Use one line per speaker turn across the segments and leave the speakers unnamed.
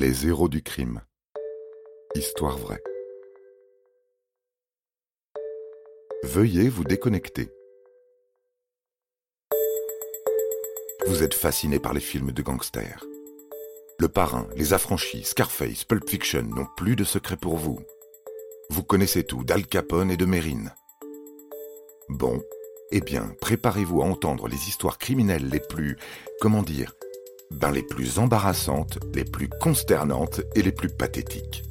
Les héros du crime. Histoire vraie. Veuillez vous déconnecter. Vous êtes fasciné par les films de gangsters. Le Parrain, Les Affranchis, Scarface, Pulp Fiction n'ont plus de secret pour vous. Vous connaissez tout d'Al Capone et de Mérine. Bon, eh bien, préparez-vous à entendre les histoires criminelles les plus, comment dire, ben les plus embarrassantes, les plus consternantes et les plus pathétiques.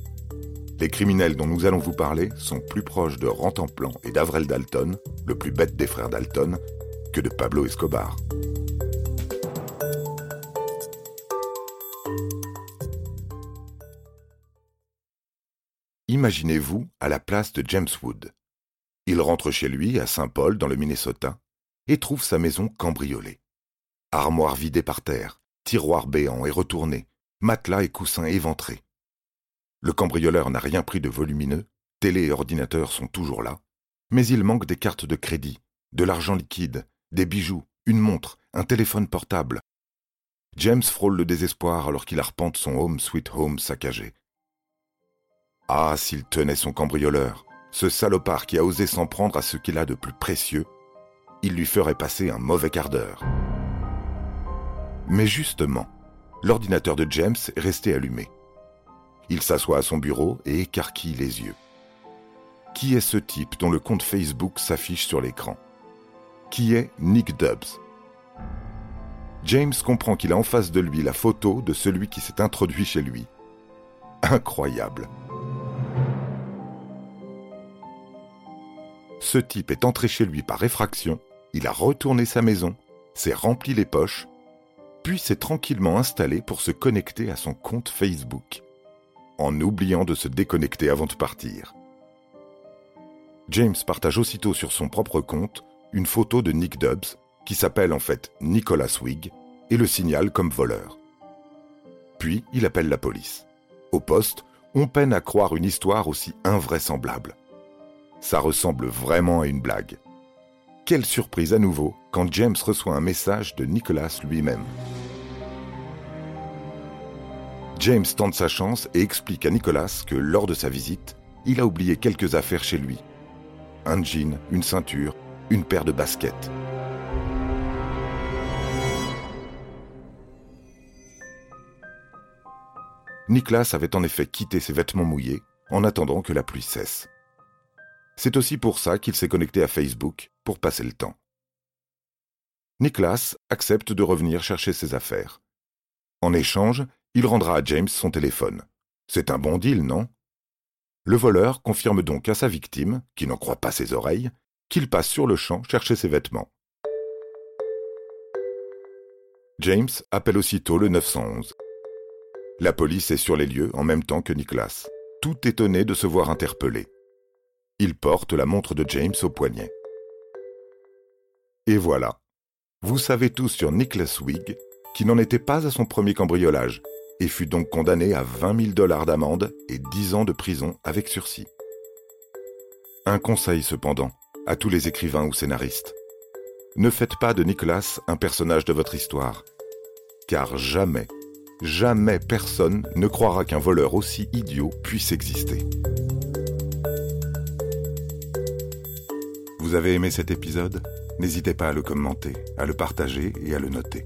Les criminels dont nous allons vous parler sont plus proches de Rantanplan et d'Avrel Dalton, le plus bête des frères Dalton, que de Pablo Escobar. Imaginez-vous à la place de James Wood. Il rentre chez lui, à Saint-Paul, dans le Minnesota, et trouve sa maison cambriolée. Armoire vidée par terre, tiroirs béants et retournés, matelas et coussins éventrés. Le cambrioleur n'a rien pris de volumineux, télé et ordinateur sont toujours là, mais il manque des cartes de crédit, de l'argent liquide, des bijoux, une montre, un téléphone portable. James frôle le désespoir alors qu'il arpente son home sweet home saccagé. Ah, s'il tenait son cambrioleur, ce salopard qui a osé s'en prendre à ce qu'il a de plus précieux, il lui ferait passer un mauvais quart d'heure. Mais justement, l'ordinateur de James est resté allumé. Il s'assoit à son bureau et écarquille les yeux. Qui est ce type dont le compte Facebook s'affiche sur l'écran? Qui est Nick Dubbs James comprend qu'il a en face de lui la photo de celui qui s'est introduit chez lui. Incroyable. Ce type est entré chez lui par effraction, il a retourné sa maison, s'est rempli les poches, puis s'est tranquillement installé pour se connecter à son compte Facebook, en oubliant de se déconnecter avant de partir. James partage aussitôt sur son propre compte une photo de Nick Dubbs, qui s'appelle en fait Nicholas Wigg, et le signale comme voleur. Puis il appelle la police. Au poste, on peine à croire une histoire aussi invraisemblable. Ça ressemble vraiment à une blague. Quelle surprise à nouveau quand James reçoit un message de Nicholas lui-même. James tente sa chance et explique à Nicholas que lors de sa visite, il a oublié quelques affaires chez lui. Un jean, une ceinture, une paire de baskets. Nicholas avait en effet quitté ses vêtements mouillés en attendant que la pluie cesse. C'est aussi pour ça qu'il s'est connecté à Facebook, pour passer le temps. Nicholas accepte de revenir chercher ses affaires. En échange, il rendra à James son téléphone. C'est un bon deal, non? Le voleur confirme donc à sa victime, qui n'en croit pas ses oreilles, qu'il passe sur le champ chercher ses vêtements. James appelle aussitôt le 911. La police est sur les lieux en même temps que Nicholas, tout étonné de se voir interpellé. Il porte la montre de James au poignet. Et voilà. Vous savez tout sur Nicholas Wigg, qui n'en était pas à son premier cambriolage, et fut donc condamné à 20 000 dollars d'amende et 10 ans de prison avec sursis. Un conseil cependant, à tous les écrivains ou scénaristes. Ne faites pas de Nicholas un personnage de votre histoire, car jamais, jamais personne ne croira qu'un voleur aussi idiot puisse exister. Vous avez aimé cet épisode? N'hésitez pas à le commenter, à le partager et à le noter.